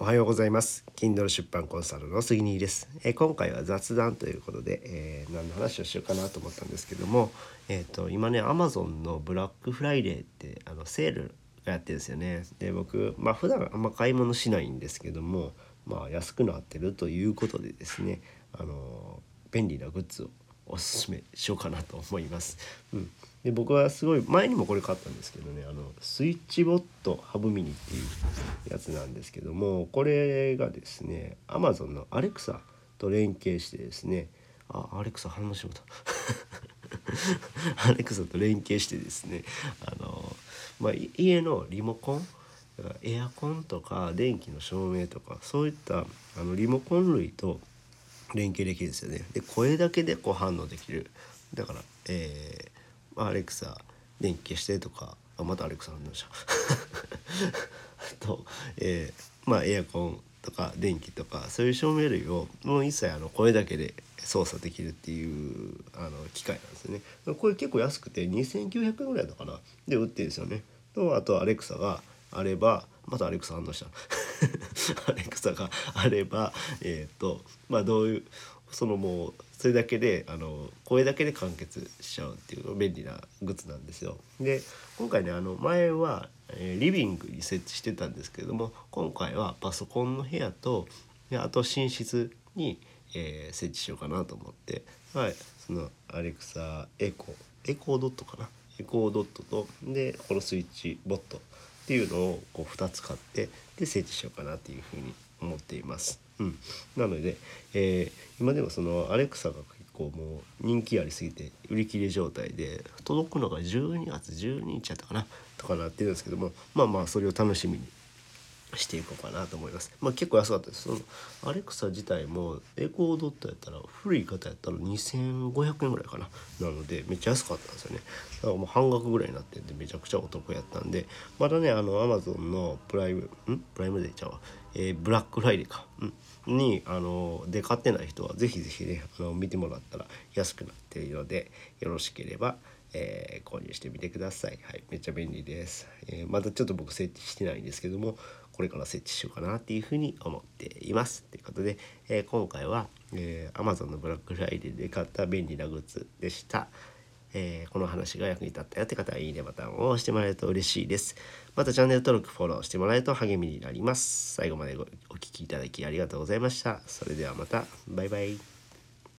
おはようございます。Kindle 出版コンサルの杉兄です、えー、今回は雑談ということで、えー、何の話をしようかなと思ったんですけども、えーと、今ね Amazon のブラックフライデーってあのセールがやってるんですよね。で僕まあ普段あんま買い物しないんですけどもまあ安くなってるということでですねあの便利なグッズをおすすめしようかなと思います。うん、で僕はすごい前にもこれ買ったんですけどねあのスイッチボットハブミニっていうやつなんですけどもこれがですね Amazon のアレクサと連携してですねあアレクサ反応しまったアレクサと連携してですねあの、まあ、家のリモコンエアコンとか電気の照明とかそういったあのリモコン類と連携できるんですよね。で声だけでこう反応できるだから、えー、アレクサ電気消してとかあまたアレクサ反応したあと、えー、まあエアコンとか電気とかそういう照明類をもう一切あの声だけで操作できるっていうあの機械なんですよね。これ結構安くて2900円ぐらいだかなで売ってるんですよね。とあとアレクサがあればまたアレクサ反応した アレクサがあればえっ、ー、とまあどういうそのもうそれだけであの声だけで完結しちゃうっていう便利なグッズなんですよ。で今回ねあの前は、えー、リビングに設置してたんですけれども今回はパソコンの部屋とあと寝室に、えー、設置しようかなと思って、はい、そのアレクサエコエコードットかなエコードットとでこのスイッチボットっていうのをこう2つ買ってで設置しようかなっていうふうに思っています。うん、なので、えー、今でもそのアレクサが結構もう人気ありすぎて売り切れ状態で届くのが12月12日やったかなとかなってるんですけどもまあまあそれを楽しみにしていこうかなと思います。まあ結構安かったです。そのアレクサ自体もエコードットやったら古い方やったら2500円ぐらいかな。なのでめっちゃ安かったんですよね。だからもう半額ぐらいになってんでめちゃくちゃお得やったんで、まだねあのアマゾンのプライムん？プライムデーちゃうわ。えー、ブラックフライデーか、ん、にあので買ってない人は是非是非ねあの見てもらったら安くなっているのでよろしければ。えー、購入してみてください。はい、めっちゃ便利です。えー、まだちょっと僕設置してないんですけども、これから設置しようかなっていうふうに思っています。ということで、えー、今回は、えー、Amazon のブラックフライデーで買った便利なグッズでした。えー、この話が役に立ったよって方は、いいねボタンを押してもらえると嬉しいです。またチャンネル登録、フォローしてもらえると励みになります。最後までお聴きいただきありがとうございました。それではまた、バイバイ。